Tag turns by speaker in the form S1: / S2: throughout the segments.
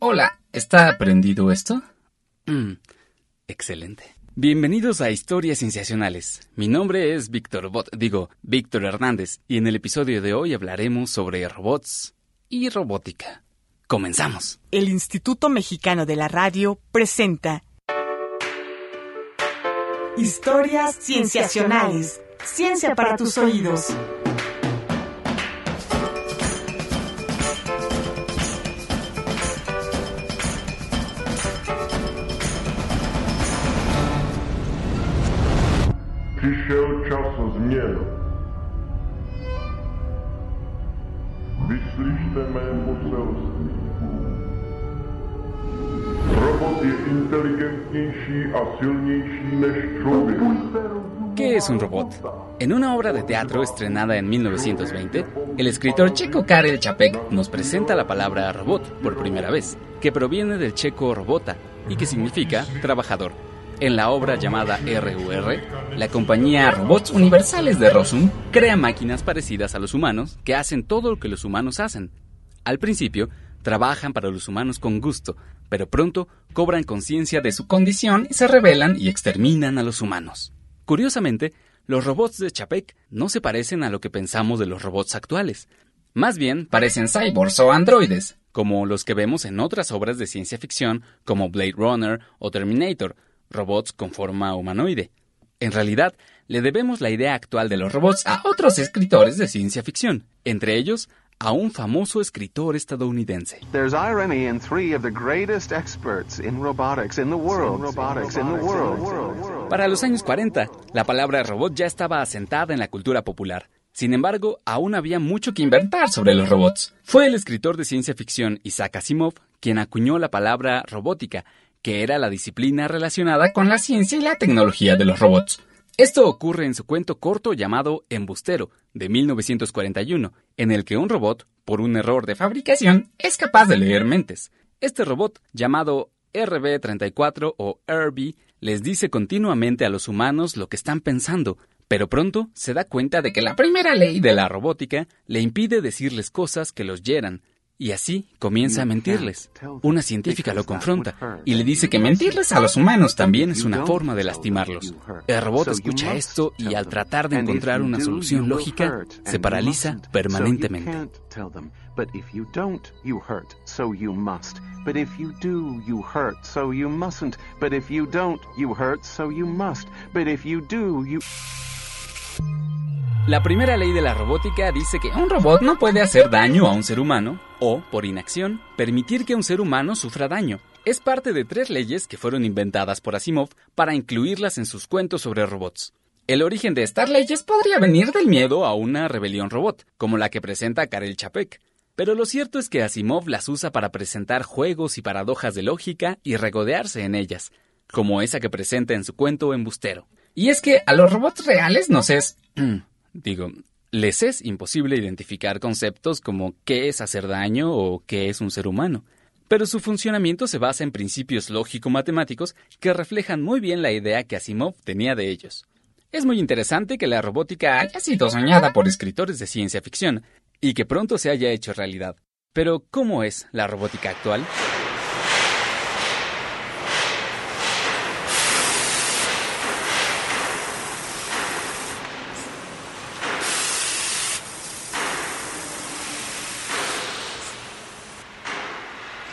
S1: Hola, ¿está prendido esto?
S2: Mm, excelente. Bienvenidos a Historias Sensacionales. Mi nombre es Víctor Bot, digo, Víctor Hernández, y en el episodio de hoy hablaremos sobre robots y robótica. Comenzamos.
S3: El Instituto Mexicano de la Radio presenta Historias Cienciacionales. Ciencia para tus oídos.
S2: ¿Qué es un robot? En una obra de teatro estrenada en 1920, el escritor checo Karel Čapek nos presenta la palabra robot por primera vez, que proviene del checo robota y que significa trabajador. En la obra llamada RUR, la compañía Robots Universales de Rosum crea máquinas parecidas a los humanos que hacen todo lo que los humanos hacen. Al principio, trabajan para los humanos con gusto, pero pronto cobran conciencia de su condición y se rebelan y exterminan a los humanos. Curiosamente, los robots de Chapek no se parecen a lo que pensamos de los robots actuales. Más bien, parecen cyborgs o androides, como los que vemos en otras obras de ciencia ficción como Blade Runner o Terminator, robots con forma humanoide. En realidad, le debemos la idea actual de los robots a otros escritores de ciencia ficción, entre ellos a un famoso escritor estadounidense.
S4: There's irony in three of the greatest experts in robotics in the world. Robotics in the world.
S2: Para los años 40, la palabra robot ya estaba asentada en la cultura popular. Sin embargo, aún había mucho que inventar sobre los robots. Fue el escritor de ciencia ficción Isaac Asimov quien acuñó la palabra robótica, que era la disciplina relacionada con la ciencia y la tecnología de los robots. Esto ocurre en su cuento corto llamado Embustero, de 1941, en el que un robot, por un error de fabricación, es capaz de leer mentes. Este robot, llamado RB-34 o RB, les dice continuamente a los humanos lo que están pensando, pero pronto se da cuenta de que la primera ley de la robótica le impide decirles cosas que los hieran, y así comienza a mentirles. Una científica lo confronta y le dice que mentirles a los humanos también es una forma de lastimarlos. El robot escucha esto y al tratar de encontrar una solución lógica, se paraliza permanentemente. La primera ley de la robótica dice que un robot no puede hacer daño a un ser humano o, por inacción, permitir que un ser humano sufra daño. Es parte de tres leyes que fueron inventadas por Asimov para incluirlas en sus cuentos sobre robots. El origen de estas leyes podría venir del miedo a una rebelión robot, como la que presenta Karel Čapek. Pero lo cierto es que Asimov las usa para presentar juegos y paradojas de lógica y regodearse en ellas, como esa que presenta en su cuento Embustero. Y es que a los robots reales nos es... digo, les es imposible identificar conceptos como qué es hacer daño o qué es un ser humano. Pero su funcionamiento se basa en principios lógico-matemáticos que reflejan muy bien la idea que Asimov tenía de ellos. Es muy interesante que la robótica haya sido soñada por escritores de ciencia ficción y que pronto se haya hecho realidad. Pero, ¿cómo es la robótica actual?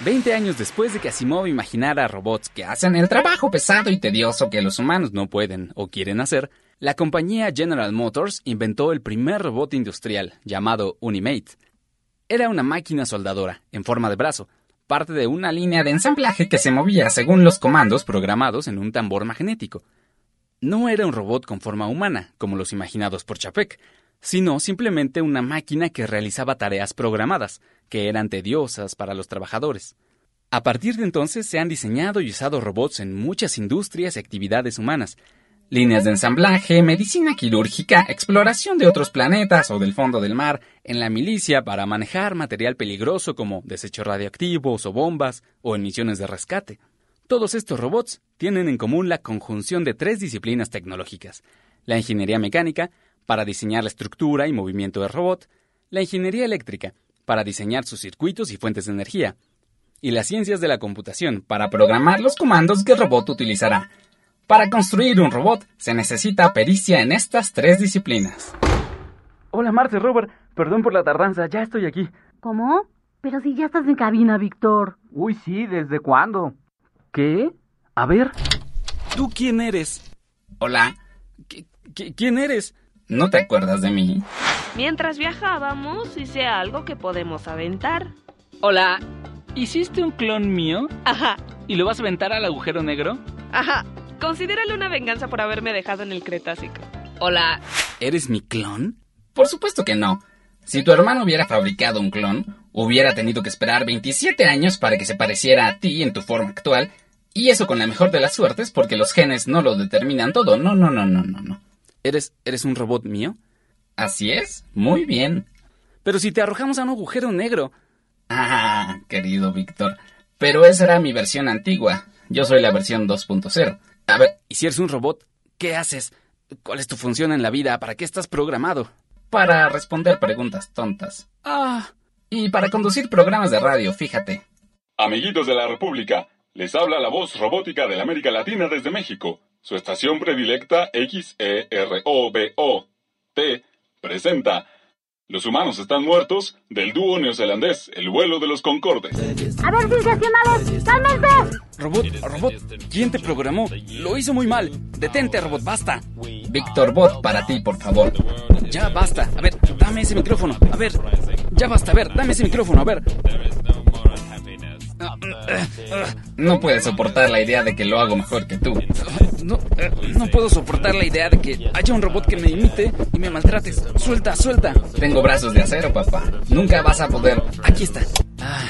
S2: Veinte años después de que Asimov imaginara robots que hacen el trabajo pesado y tedioso que los humanos no pueden o quieren hacer, la compañía General Motors inventó el primer robot industrial, llamado Unimate. Era una máquina soldadora, en forma de brazo, parte de una línea de ensamblaje que se movía según los comandos programados en un tambor magnético. No era un robot con forma humana, como los imaginados por Chapek, sino simplemente una máquina que realizaba tareas programadas, que eran tediosas para los trabajadores. A partir de entonces se han diseñado y usado robots en muchas industrias y actividades humanas, líneas de ensamblaje, medicina quirúrgica, exploración de otros planetas o del fondo del mar, en la milicia para manejar material peligroso como desechos radioactivos o bombas o en misiones de rescate. Todos estos robots tienen en común la conjunción de tres disciplinas tecnológicas, la ingeniería mecánica, para diseñar la estructura y movimiento del robot, la ingeniería eléctrica, para diseñar sus circuitos y fuentes de energía, y las ciencias de la computación
S1: para programar los comandos que el robot utilizará. Para construir un robot se necesita pericia en estas tres disciplinas.
S2: Hola, Marce, Robert. Perdón por la tardanza, ya estoy aquí.
S5: ¿Cómo? Pero si ya estás en cabina, Víctor.
S6: Uy, sí, ¿desde cuándo?
S2: ¿Qué? A ver. ¿Tú quién eres?
S1: Hola,
S2: ¿Qui- qui- quién eres?
S1: ¿No te acuerdas de mí?
S7: Mientras viajábamos, hice algo que podemos aventar.
S2: Hola. ¿Hiciste un clon mío?
S7: Ajá,
S2: ¿Y lo vas a aventar al agujero negro?
S7: ajá. Considéralo una venganza por haberme dejado en el Cretácico. Hola.
S2: ¿Eres mi clon?
S1: Por supuesto que no. Si tu hermano hubiera fabricado un clon, hubiera tenido que esperar 27 años para que se pareciera a ti en tu forma actual, y eso con la mejor de las suertes porque los genes no lo determinan todo. No, no, no, no, no, no.
S2: ¿Eres, eres un robot mío?
S1: Así es, muy bien.
S2: Pero si te arrojamos a un agujero negro.
S1: Ah, querido Víctor. Pero esa era mi versión antigua. Yo soy la versión 2.0. A ver,
S2: Y si eres un robot, ¿qué haces? ¿Cuál es tu función en la vida? ¿Para qué estás programado?
S1: para responder preguntas tontas.
S2: Ah,
S1: Y para conducir programas de radio, fíjate.
S8: Amiguitos de la República, les habla la voz robótica de la América Latina desde México. Su estación predilecta XEROBO T presenta Los humanos están muertos del dúo neozelandés El vuelo de los Concordes.
S5: A ver, sensacionales, cálmense.
S2: robot, robot, ¿quién te programó? Lo hizo muy mal. Detente, robot, basta.
S1: Víctor Bot, para ti, por favor.
S2: Ya basta. A ver, dame ese micrófono. A ver, ya basta. A ver, dame ese micrófono. A ver.
S1: No puedes soportar la idea de que lo hago mejor que tú.
S2: No, eh, no puedo soportar la idea de que haya un robot que me imite y me maltrate. Suelta, suelta.
S1: Tengo brazos de acero, papá. Nunca vas a poder.
S2: Aquí está. Ah,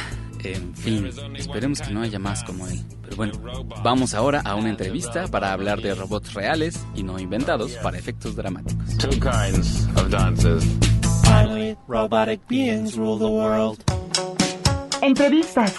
S2: en fin, esperemos que no haya más como él. Pero bueno, vamos ahora a una entrevista para hablar de robots reales y no inventados para efectos dramáticos.
S9: two kinds of dances.
S10: Finally, robotic beings rule the world.
S3: Entrevistas.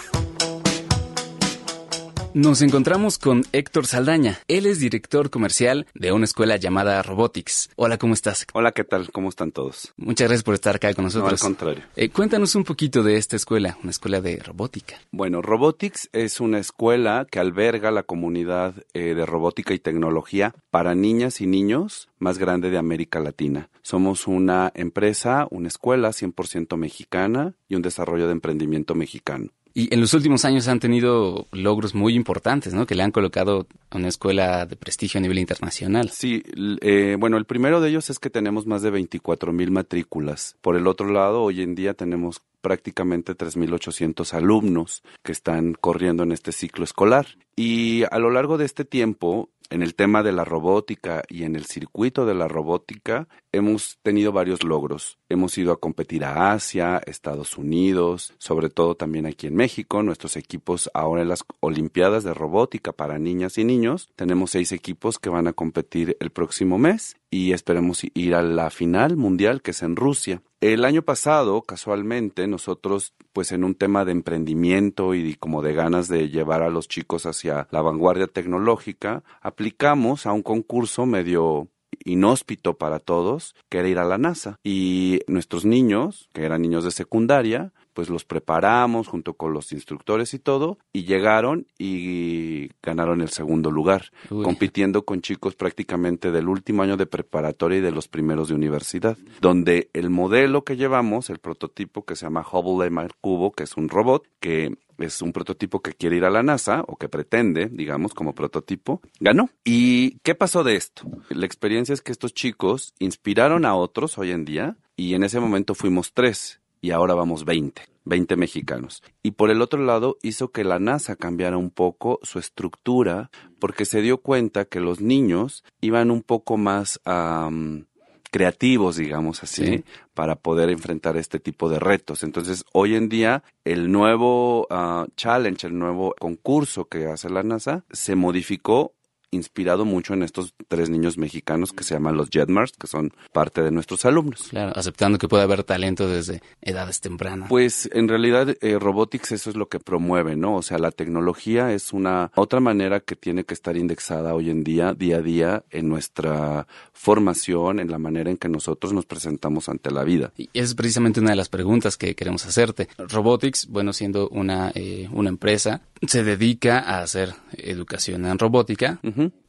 S2: Nos encontramos con Héctor Saldaña. Él es director comercial de una escuela llamada Robotics. Hola, ¿cómo estás?
S11: Hola, ¿qué tal? ¿Cómo están todos?
S2: Muchas gracias por estar acá con
S11: No,
S2: nosotros.
S11: al contrario.
S2: Eh, cuéntanos un poquito de esta escuela, una escuela de robótica.
S11: Bueno, Robotics es una escuela que alberga la comunidad eh, de robótica y tecnología para niñas y niños más grande de América Latina. Somos una empresa, una escuela 100% mexicana y un desarrollo de emprendimiento mexicano.
S2: Y en los últimos años han tenido logros muy importantes, ¿no? Que le han colocado a una escuela de prestigio a nivel internacional.
S11: Sí, eh, bueno, el primero de ellos es que tenemos más de 24 mil matrículas. Por el otro lado, hoy en día tenemos prácticamente 3.800 alumnos que están corriendo en este ciclo escolar. Y a lo largo de este tiempo, en el tema de la robótica y en el circuito de la robótica, hemos tenido varios logros. Hemos ido a competir a Asia, Estados Unidos, sobre todo también aquí en México. Nuestros equipos ahora en las Olimpiadas de Robótica para niñas y niños, tenemos seis equipos que van a competir el próximo mes y esperemos ir a la final mundial que es en Rusia. El año pasado, casualmente, nosotros, pues en un tema de emprendimiento y como de ganas de llevar a los chicos hacia la vanguardia tecnológica, aplicamos a un concurso medio inhóspito para todos, que era ir a la NASA. Y nuestros niños, que eran niños de secundaria, pues los preparamos junto con los instructores y todo, y llegaron y ganaron el segundo lugar,
S2: Uy.
S11: compitiendo con chicos prácticamente del último año de preparatoria y de los primeros de universidad, donde el modelo que llevamos, el prototipo que se llama Hubble M al cubo, que es un robot que es un prototipo que quiere ir a la NASA o que pretende, digamos, como prototipo, ganó. ¿Y qué pasó de esto? La experiencia es que estos chicos inspiraron a otros hoy en día y en ese momento fuimos tres y ahora vamos 20, 20 mexicanos. Y por el otro lado hizo que la NASA cambiara un poco su estructura porque se dio cuenta que los niños iban un poco más am, creativos, digamos así,
S2: Sí.
S11: para poder enfrentar este tipo de retos. Entonces, hoy en día, el nuevo ah, challenge, el nuevo concurso que hace la NASA, se modificó inspirado mucho en estos tres niños mexicanos que se llaman los Jetmars, que son parte de nuestros alumnos.
S2: Claro, aceptando que puede haber talento desde edades tempranas.
S11: Pues en realidad eh, Robotics eso es lo que promueve, ¿no? O sea, la tecnología es una otra manera que tiene que estar indexada hoy en día, día a día, en nuestra formación, en la manera en que nosotros nos presentamos ante la vida.
S2: Y es precisamente una de las preguntas que queremos hacerte. Robotics, bueno, siendo una, eh, una empresa, se dedica a hacer educación en robótica,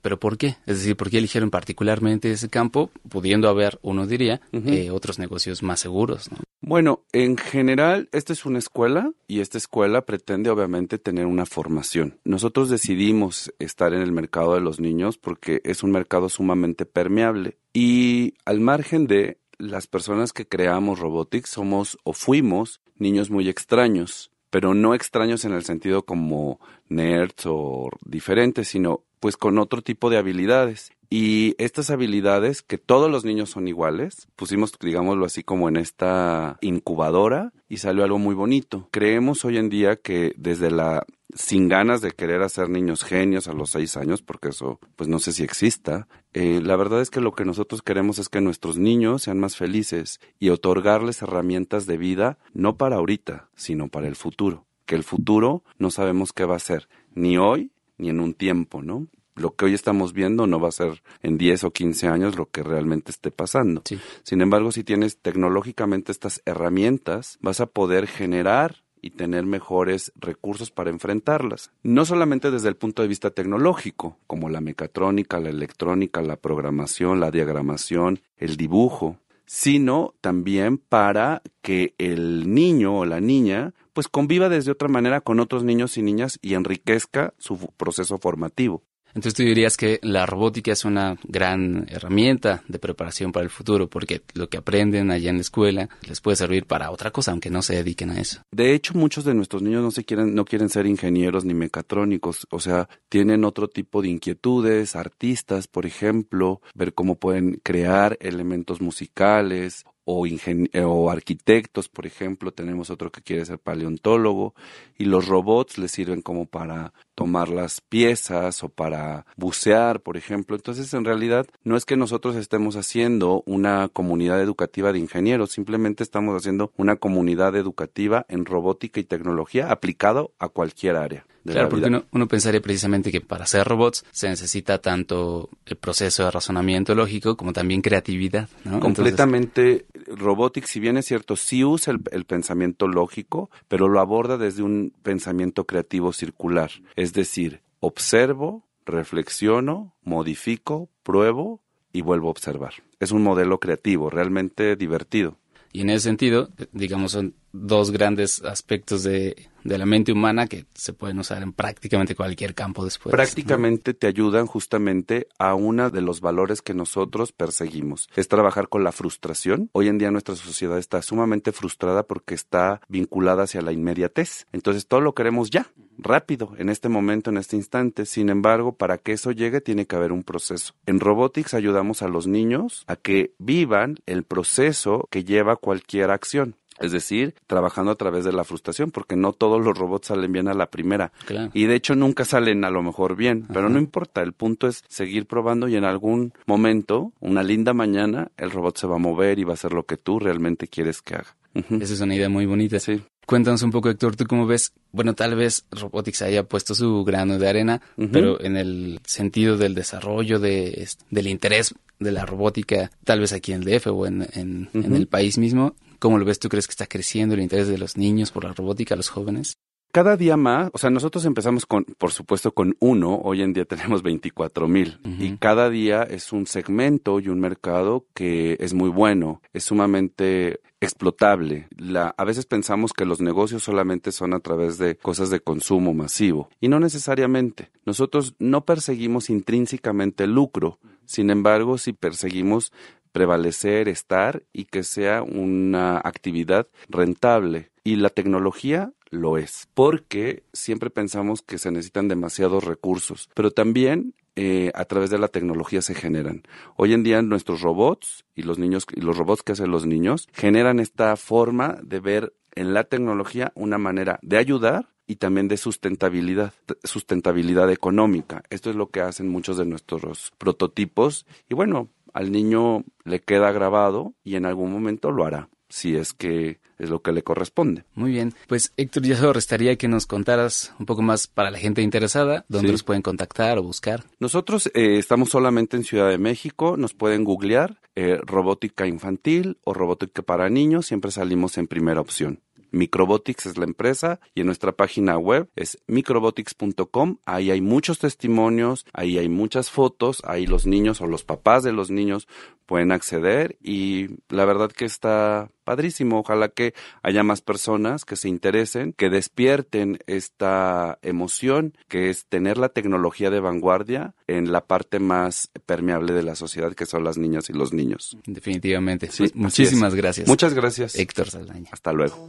S2: pero ¿por qué? Es decir, ¿por qué eligieron particularmente ese campo, pudiendo haber, uno diría, eh, otros negocios más seguros? ¿no?
S11: Bueno, en general, esta es una escuela y esta escuela pretende obviamente tener una formación. Nosotros decidimos estar en el mercado de los niños porque es un mercado sumamente permeable y al margen de las personas que creamos Robotics somos o fuimos niños muy extraños pero no extraños en el sentido como nerds o diferentes, sino pues con otro tipo de habilidades. Y estas habilidades, que todos los niños son iguales, pusimos, digámoslo así, como en esta incubadora y salió algo muy bonito. Creemos hoy en día que desde la sin ganas de querer hacer niños genios a los seis años, porque eso pues no sé si exista. Eh, la verdad es que lo que nosotros queremos es que nuestros niños sean más felices y otorgarles herramientas de vida no para ahorita, sino para el futuro. Que el futuro no sabemos qué va a ser, ni hoy ni en un tiempo, ¿no? lo que hoy estamos viendo no va a ser en 10 o 15 años lo que realmente esté pasando. Sin embargo, si tienes tecnológicamente estas herramientas, vas a poder generar y tener mejores recursos para enfrentarlas. No solamente desde el punto de vista tecnológico, como la mecatrónica, la electrónica, la programación, la diagramación, el dibujo, sino también para que el niño o la niña pues conviva desde otra manera con otros niños y niñas y enriquezca su proceso formativo.
S2: Entonces tú dirías que la robótica es una gran herramienta de preparación para el futuro, porque lo que aprenden allá en la escuela les puede servir para otra cosa, aunque no se dediquen a eso.
S11: De hecho, muchos de nuestros niños no se quieren, no quieren ser ingenieros ni mecatrónicos, o sea, tienen otro tipo de inquietudes, artistas, por ejemplo, ver cómo pueden crear elementos musicales o, o arquitectos, por ejemplo, tenemos otro que quiere ser paleontólogo, y los robots les sirven como para tomar las piezas o para bucear, por ejemplo. Entonces, en realidad, no es que nosotros estemos haciendo una comunidad educativa de ingenieros, simplemente estamos haciendo una comunidad educativa en robótica y tecnología aplicado a cualquier área.
S2: Claro, porque uno, uno, pensaría precisamente que para hacer robots se necesita tanto el proceso de razonamiento lógico como también creatividad. ¿no?
S11: Completamente. Robotics, si bien es cierto, sí usa el, el, pensamiento lógico, pero lo aborda desde un pensamiento creativo circular. Es decir, observo, reflexiono, modifico, pruebo y vuelvo a observar. Es un modelo creativo, realmente divertido.
S2: Y en ese sentido, digamos, son dos grandes aspectos de, de, la mente humana que se pueden usar en prácticamente cualquier campo después.
S11: Prácticamente te ayudan justamente a uno de los valores que nosotros perseguimos. Es trabajar con la frustración. Hoy en día nuestra sociedad está sumamente frustrada porque está vinculada hacia la inmediatez. Entonces todo lo queremos ya, rápido, en este momento, en este instante. Sin embargo, para que eso llegue tiene que haber un proceso. En Robotics ayudamos a los niños a que vivan el proceso que lleva cualquier acción. Es decir, trabajando a través de la frustración, porque no todos los robots salen bien a la primera.
S2: Claro.
S11: Y de hecho nunca salen a lo mejor bien, pero no importa, el punto es seguir probando y en algún momento, una linda mañana, el robot se va a mover y va a hacer lo que tú realmente quieres que haga.
S2: Uh -huh. Esa es una idea muy bonita.
S11: Sí.
S2: Cuéntanos un poco, Héctor, ¿tú cómo ves? Bueno, tal vez Robotics haya puesto su grano de arena, uh -huh. pero en el sentido del desarrollo, de, del interés de la robótica, tal vez aquí en el DF o en, en, uh -huh. en el país mismo, ¿Cómo lo ves? ¿Tú crees que está creciendo el interés de los niños por la robótica, los jóvenes?
S11: Cada día más, o sea, nosotros empezamos con, por supuesto, con uno, hoy en día tenemos 24 mil, uh -huh. y cada día es un segmento y un mercado que es muy bueno, es sumamente explotable. La, a veces pensamos que los negocios solamente son a través de cosas de consumo masivo, y no necesariamente. Nosotros no perseguimos intrínsecamente el lucro, sin embargo, si perseguimos prevalecer, estar y que sea una actividad rentable. Y la tecnología lo es, porque siempre pensamos que se necesitan demasiados recursos, pero también eh, a través de la tecnología se generan. Hoy en día nuestros robots y los niños y los robots que hacen los niños generan esta forma de ver en la tecnología una manera de ayudar y también de sustentabilidad, sustentabilidad económica. Esto es lo que hacen muchos de nuestros prototipos y bueno, al niño le queda grabado y en algún momento lo hará si es que es lo que le corresponde.
S2: Muy bien, pues Héctor, ya solo restaría que nos contaras un poco más para la gente interesada, dónde
S11: Sí.
S2: los pueden contactar o buscar.
S11: Nosotros eh, estamos solamente en Ciudad de México, nos pueden googlear eh, robótica infantil o robótica para niños, siempre salimos en primera opción. Microbotics es la empresa y en nuestra página web es microbotics.com. Ahí hay muchos testimonios, ahí hay muchas fotos, ahí los niños o los papás de los niños pueden acceder y la verdad que está padrísimo. Ojalá que haya más personas que se interesen, que despierten esta emoción que es tener la tecnología de vanguardia en la parte más permeable de la sociedad que son las niñas y los niños.
S2: Definitivamente.
S11: Sí,
S2: Pues muchísimas gracias.
S11: Muchas gracias.
S2: Héctor Saldaña.
S11: Hasta luego.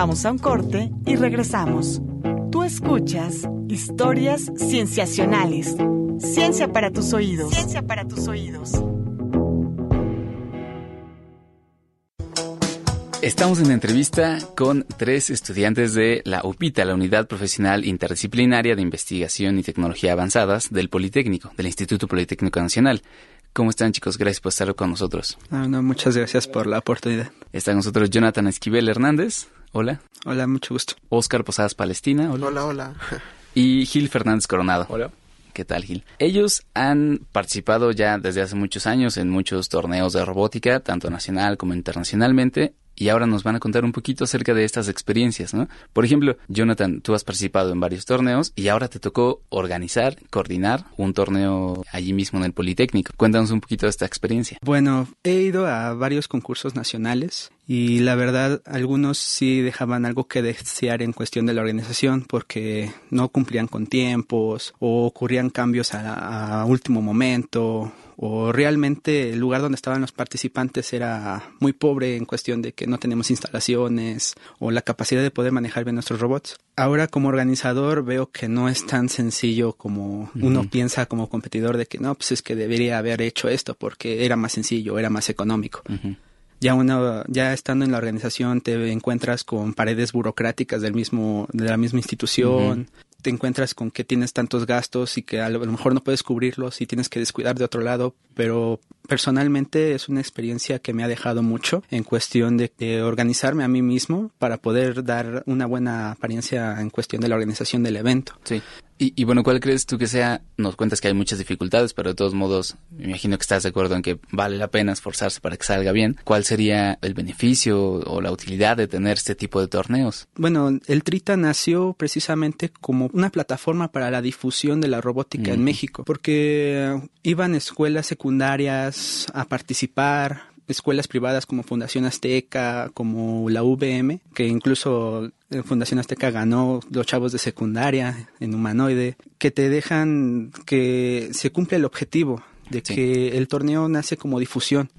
S3: Vamos a un corte y regresamos. Tú escuchas historias cienciacionales. Ciencia para tus oídos. Ciencia para tus oídos.
S2: Estamos en entrevista con tres estudiantes de la UPITA, la Unidad Profesional Interdisciplinaria de Investigación y Tecnología Avanzadas del Politécnico, del Instituto Politécnico Nacional. ¿Cómo están chicos? Gracias por estar con nosotros.
S12: Ah, no, muchas gracias por la oportunidad.
S2: Está con nosotros Jonathan Esquivel Hernández. Hola.
S12: Hola, mucho gusto.
S2: Oscar Posadas Palestina. Hola.
S13: Hola, hola.
S2: Y Gil Fernández Coronado.
S14: Hola.
S2: ¿Qué tal, Gil? Ellos han participado ya desde hace muchos años en muchos torneos de robótica, tanto nacional como internacionalmente, y ahora nos van a contar un poquito acerca de estas experiencias, ¿no? Por ejemplo, Jonathan, tú has participado en varios torneos y ahora te tocó organizar, coordinar un torneo allí mismo en el Politécnico. Cuéntanos un poquito de esta experiencia.
S12: Bueno, he ido a varios concursos nacionales y la verdad algunos sí dejaban algo que desear en cuestión de la organización porque no cumplían con tiempos o ocurrían cambios a, a último momento o realmente el lugar donde estaban los participantes era muy pobre en cuestión de que no tenemos instalaciones o la capacidad de poder manejar bien nuestros robots. Ahora como organizador veo que no es tan sencillo como uno piensa como competidor de que no, pues es que debería haber hecho esto porque era más sencillo, era más económico. Ya una, ya estando en la organización te encuentras con paredes burocráticas del mismo, de la misma institución, te encuentras con que tienes tantos gastos y que a lo, a lo mejor no puedes cubrirlos y tienes que descuidar de otro lado, pero personalmente es una experiencia que me ha dejado mucho en cuestión de, de organizarme a mí mismo para poder dar una buena apariencia en cuestión de la organización del evento.
S2: Sí. Y, y bueno, ¿cuál crees tú que sea? Nos cuentas que hay muchas dificultades, pero de todos modos, me imagino que estás de acuerdo en que vale la pena esforzarse para que salga bien. ¿Cuál sería el beneficio o la utilidad de tener este tipo de torneos?
S12: Bueno, el Trita nació precisamente como una plataforma para la difusión de la robótica en. México, porque iban escuelas secundarias a participar, escuelas privadas como Fundación Azteca, como la VM, que incluso eh, Fundación Azteca ganó los chavos de secundaria en humanoide, que te dejan que se cumple el objetivo de que el torneo nace como difusión.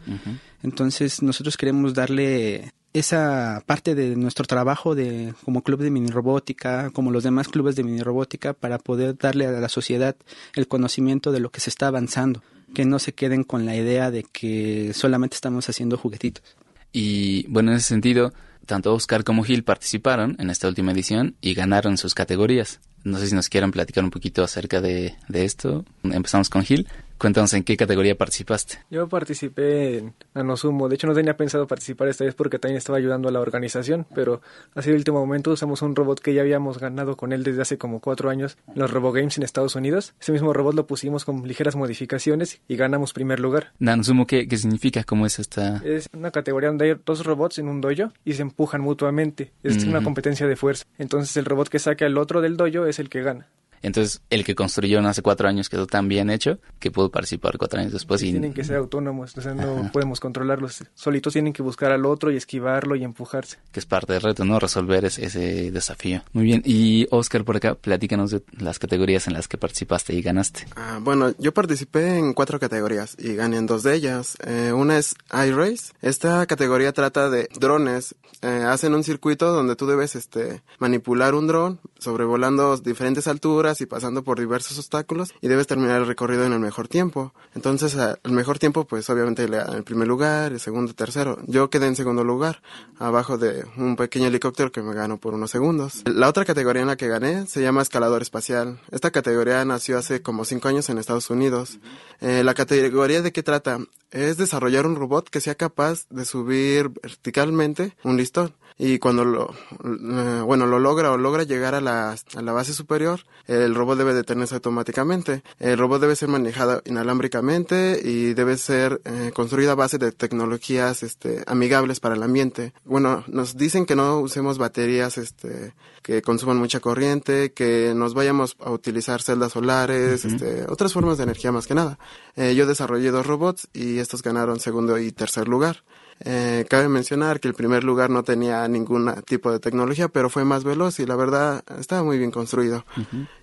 S12: Entonces nosotros queremos darle esa parte de nuestro trabajo de como club de mini robótica, como los demás clubes de mini robótica, para poder darle a la sociedad el conocimiento de lo que se está avanzando, que no se queden con la idea de que solamente estamos haciendo juguetitos.
S2: Y bueno, en ese sentido, tanto Oscar como Gil participaron en esta última edición y ganaron sus categorías. No sé si nos quieran platicar un poquito acerca de, de esto. Empezamos con Gil. Cuéntanos en qué categoría participaste.
S14: Yo participé en Nanosumo. De hecho, no tenía pensado participar esta vez porque también estaba ayudando a la organización, pero así de último momento usamos un robot que ya habíamos ganado con él desde hace como cuatro años en los RoboGames en Estados Unidos. Ese mismo robot lo pusimos con ligeras modificaciones y ganamos primer lugar.
S2: Nanosumo, ¿qué, ¿qué significa? ¿Cómo es esta...?
S14: Es una categoría donde hay dos robots en un dojo y se empujan mutuamente. Es una
S2: Ujú.
S14: competencia de fuerza. Entonces el robot que saque al otro del dojo es el que gana.
S2: Entonces, el que construyó hace cuatro años quedó tan bien hecho que pudo participar cuatro años después. Y...
S14: Tienen que ser autónomos, o sea, no
S2: Ajá.
S14: podemos controlarlos. Solitos tienen que buscar al otro y esquivarlo y empujarse.
S2: que es parte del reto, ¿no? Resolver ese, ese desafío. Muy bien. Y Oscar, por acá, platícanos de las categorías en las que participaste y ganaste.
S13: Ah, bueno, yo participé en cuatro categorías y gané en dos de ellas. Eh, una es iRace. Esta categoría trata de drones. Eh, hacen un circuito donde tú debes este, manipular un dron sobrevolando diferentes alturas y pasando por diversos obstáculos y debes terminar el recorrido en el mejor tiempo. Entonces, el mejor tiempo, pues obviamente le dan el primer lugar, el segundo, tercero. Yo quedé en segundo lugar, abajo de un pequeño helicóptero que me ganó por unos segundos. La otra categoría en la que gané se llama escalador espacial. Esta categoría nació hace como cinco años en Estados Unidos. Eh, la categoría de qué trata es desarrollar un robot que sea capaz de subir verticalmente un listón y cuando lo eh, bueno lo logra o logra llegar a la, a la base superior el robot debe detenerse automáticamente. El robot debe ser manejado inalámbricamente y debe ser eh, construido a base de tecnologías este amigables para el ambiente. Bueno nos dicen que no usemos baterías este que consuman mucha corriente que nos vayamos a utilizar celdas solares este otras formas de energía más que nada. Eh, yo desarrollé dos robots y estos ganaron segundo y tercer lugar eh, cabe mencionar que el primer lugar no tenía ningún tipo de tecnología, pero fue más veloz y la verdad estaba muy bien construido.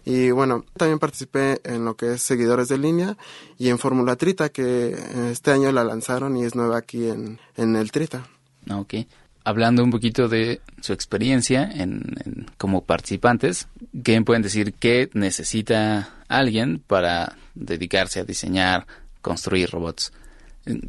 S13: Y bueno, también participé en lo que es seguidores de línea y en Fórmula Trita, que este año la lanzaron y es nueva aquí en, en el Trita.
S2: Ok. Hablando un poquito de su experiencia en, como participantes, ¿qué pueden decir qué necesita alguien para dedicarse a diseñar, construir robots?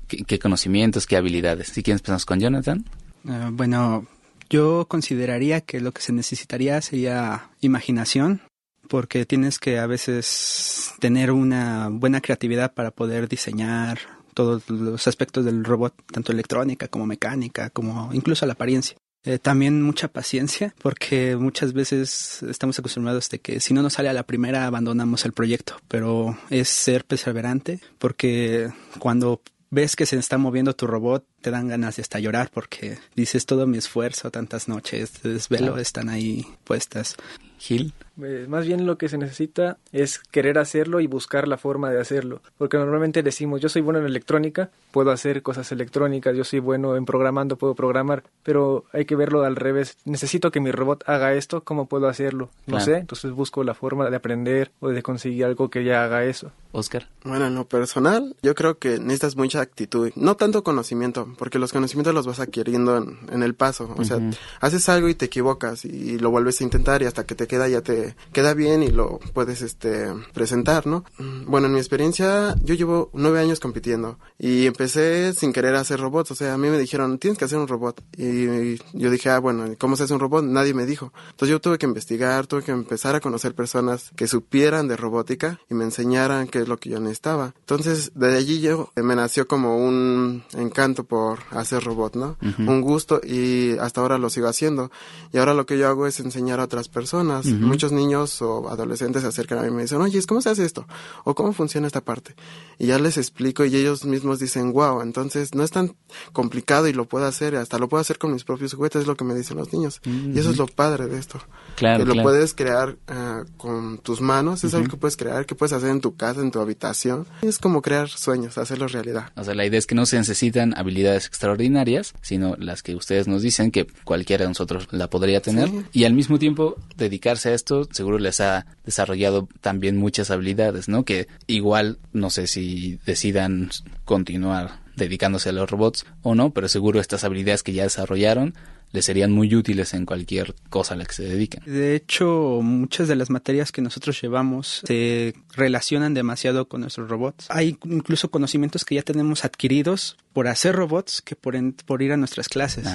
S2: ¿Qué, conocimientos, qué habilidades? Si quieres empezamos con Jonathan.
S12: Ah, bueno, yo consideraría que lo que se necesitaría sería imaginación, porque tienes que a veces tener una buena creatividad para poder diseñar todos los aspectos del robot, tanto electrónica como mecánica, como incluso la apariencia. Eh, también mucha paciencia, porque muchas veces estamos acostumbrados de que si no nos sale a la primera abandonamos el proyecto, pero es ser perseverante, porque cuando ves que se está moviendo tu robot, te dan ganas de hasta llorar porque dices todo mi esfuerzo, tantas noches de desvelo están ahí puestas.
S2: Gil.
S14: Pues, más bien lo que se necesita es querer hacerlo y buscar la forma de hacerlo. Porque normalmente decimos, yo soy bueno en electrónica, puedo hacer cosas electrónicas, yo soy bueno en programando, puedo programar, pero hay que verlo al revés. Necesito que mi robot haga esto, ¿cómo puedo hacerlo? No sé, entonces busco la forma de aprender o de conseguir algo que ya haga eso.
S2: Oscar.
S13: Bueno, en lo personal, yo creo que necesitas mucha actitud, no tanto conocimiento, porque los conocimientos los vas adquiriendo en, el paso. O sea, haces algo y te equivocas y lo vuelves a intentar y hasta que te queda ya te queda bien y lo puedes este presentar, ¿no? Bueno, en mi experiencia yo llevo nueve años compitiendo y empecé sin querer hacer robots, o sea, a mí me dijeron, tienes que hacer un robot y yo dije, ah, bueno, ¿cómo se hace un robot? Nadie me dijo. Entonces yo tuve que investigar, tuve que empezar a conocer personas que supieran de robótica y me enseñaran qué es lo que yo necesitaba. Entonces, desde allí yo me nació como un encanto por hacer robot, ¿no? Un gusto y hasta ahora lo sigo haciendo. Y ahora lo que yo hago es enseñar a otras personas. Muchos niños o adolescentes se acercan a mí y me dicen, oye, ¿cómo se hace esto? ¿O cómo funciona esta parte? Y ya les explico y ellos mismos dicen, wow, entonces no es tan complicado y lo puedo hacer, hasta lo puedo hacer con mis propios juguetes, es lo que me dicen los niños. Y eso es lo padre de esto.
S2: Claro,
S13: que lo puedes crear uh, con tus manos, es algo que puedes crear, que puedes hacer en tu casa, en tu habitación. Es como crear sueños, hacerlos realidad.
S2: O sea, la idea es que no se necesitan habilidades extraordinarias, sino las que ustedes nos dicen que cualquiera de nosotros la podría tener. Y al mismo tiempo a esto seguro les ha desarrollado también muchas habilidades, ¿no? Que igual no sé si decidan continuar dedicándose a los robots o no, pero seguro estas habilidades que ya desarrollaron les serían muy útiles en cualquier cosa a la que se dediquen.
S12: De hecho, muchas de las materias que nosotros llevamos se relacionan demasiado con nuestros robots. Hay incluso conocimientos que ya tenemos adquiridos por hacer robots que por, por ir a nuestras clases.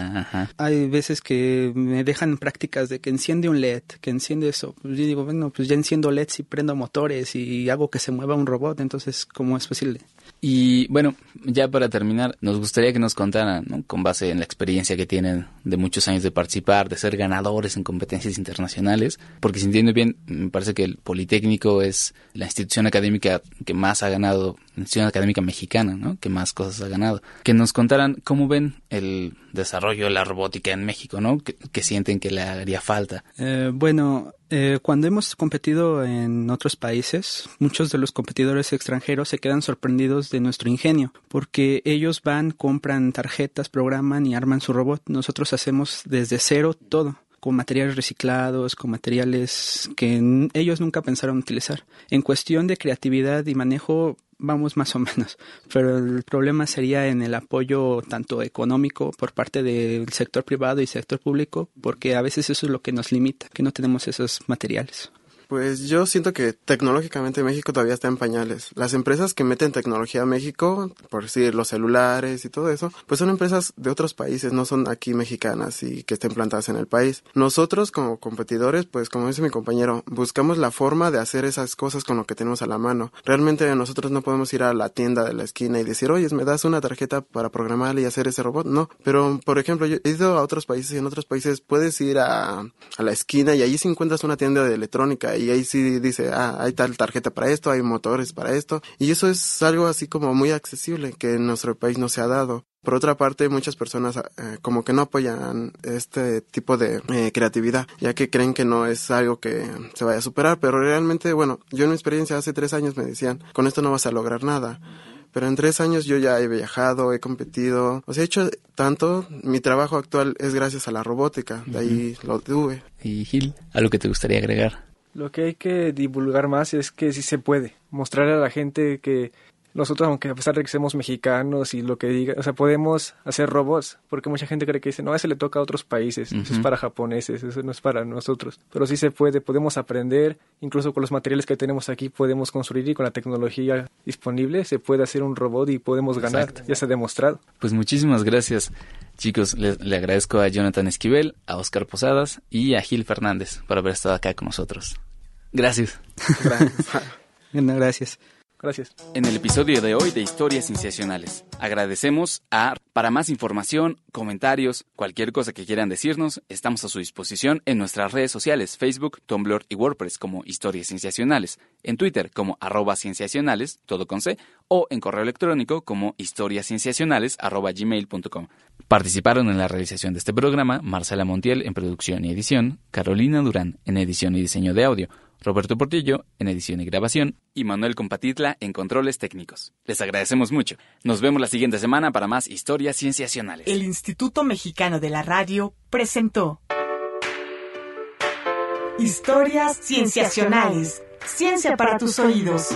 S12: Hay veces que me dejan prácticas de que enciende un LED, que enciende eso. Pues yo digo, bueno, pues ya enciendo LEDs y prendo motores y hago que se mueva un robot, entonces, ¿cómo es posible?
S2: Y bueno, ya para terminar, nos gustaría que nos contaran, con base en la experiencia que tienen de muchos años de participar, de ser ganadores en competencias internacionales, porque si entiendo bien, me parece que el Politécnico es la institución académica que más ha ganado, institución académica mexicana, ¿no? Que más cosas ha ganado. Que nos contaran cómo ven el desarrollo de la robótica en México, ¿no? Que, sienten que le haría falta.
S12: Eh, bueno, eh, cuando hemos competido en otros países, muchos de los competidores extranjeros se quedan sorprendidos de nuestro ingenio, porque ellos van, compran tarjetas, programan y arman su robot. Nosotros hacemos desde cero todo con materiales reciclados, con materiales que ellos nunca pensaron utilizar. En cuestión de creatividad y manejo, vamos más o menos, pero el problema sería en el apoyo tanto económico por parte del sector privado y sector público, porque a veces eso es lo que nos limita, que no tenemos esos materiales.
S13: Pues yo siento que tecnológicamente México todavía está en pañales. Las empresas que meten tecnología a México, por decir los celulares y todo eso, pues son empresas de otros países, no son aquí mexicanas y que estén plantadas en el país. Nosotros como competidores, pues como dice mi compañero, buscamos la forma de hacer esas cosas con lo que tenemos a la mano. Realmente nosotros no podemos ir a la tienda de la esquina y decir, oye, ¿me das una tarjeta para programar y hacer ese robot? No, pero por ejemplo, yo he ido a otros países y en otros países puedes ir a, a la esquina y allí si encuentras una tienda de electrónica y ahí sí dice, ah, hay tal tarjeta para esto, hay motores para esto. Y eso es algo así como muy accesible que en nuestro país no se ha dado. Por otra parte, muchas personas eh, como que no apoyan este tipo de eh, creatividad, ya que creen que no es algo que se vaya a superar, pero realmente, bueno, yo en mi experiencia hace tres años me decían, con esto no vas a lograr nada. Pero en tres años yo ya he viajado, he competido, o sea, he hecho tanto, mi trabajo actual es gracias a la robótica, de ahí lo tuve.
S2: ¿Y Gil, algo que te gustaría agregar?
S14: Lo que hay que divulgar más es que sí se puede, mostrarle a la gente que nosotros, aunque a pesar de que seamos mexicanos y lo que diga, o sea, podemos hacer robots, porque mucha gente cree que dice, no, ese le toca a otros países, eso es para japoneses, eso no es para nosotros, pero sí se puede, podemos aprender, incluso con los materiales que tenemos aquí podemos construir y con la tecnología disponible se puede hacer un robot y podemos ganar, ya se ha demostrado.
S2: Pues muchísimas gracias. Chicos, le, le, agradezco a Jonathan Esquivel, a Oscar Posadas y a Gil Fernández por haber estado acá con nosotros. Gracias.
S13: Gracias.
S12: no, gracias.
S14: Gracias.
S2: En el episodio de hoy de Historias Sensacionales, agradecemos a, para más información, comentarios, cualquier cosa que quieran decirnos, estamos a su disposición en nuestras redes sociales, Facebook, Tumblr y WordPress como Historias Sensacionales, en Twitter como arroba cienciacionales, todo con C, o en correo electrónico como historiascienciacionales arroba gmail.com. Participaron en la realización de este programa Marcela Montiel en producción y edición, Carolina Durán en edición y diseño de audio, Roberto Portillo en edición y grabación y Manuel Compatitla en controles técnicos. Les agradecemos mucho. Nos vemos la siguiente semana para más historias cienciacionales.
S3: El Instituto Mexicano de la Radio presentó Historias Cienciacionales. Ciencia para tus oídos.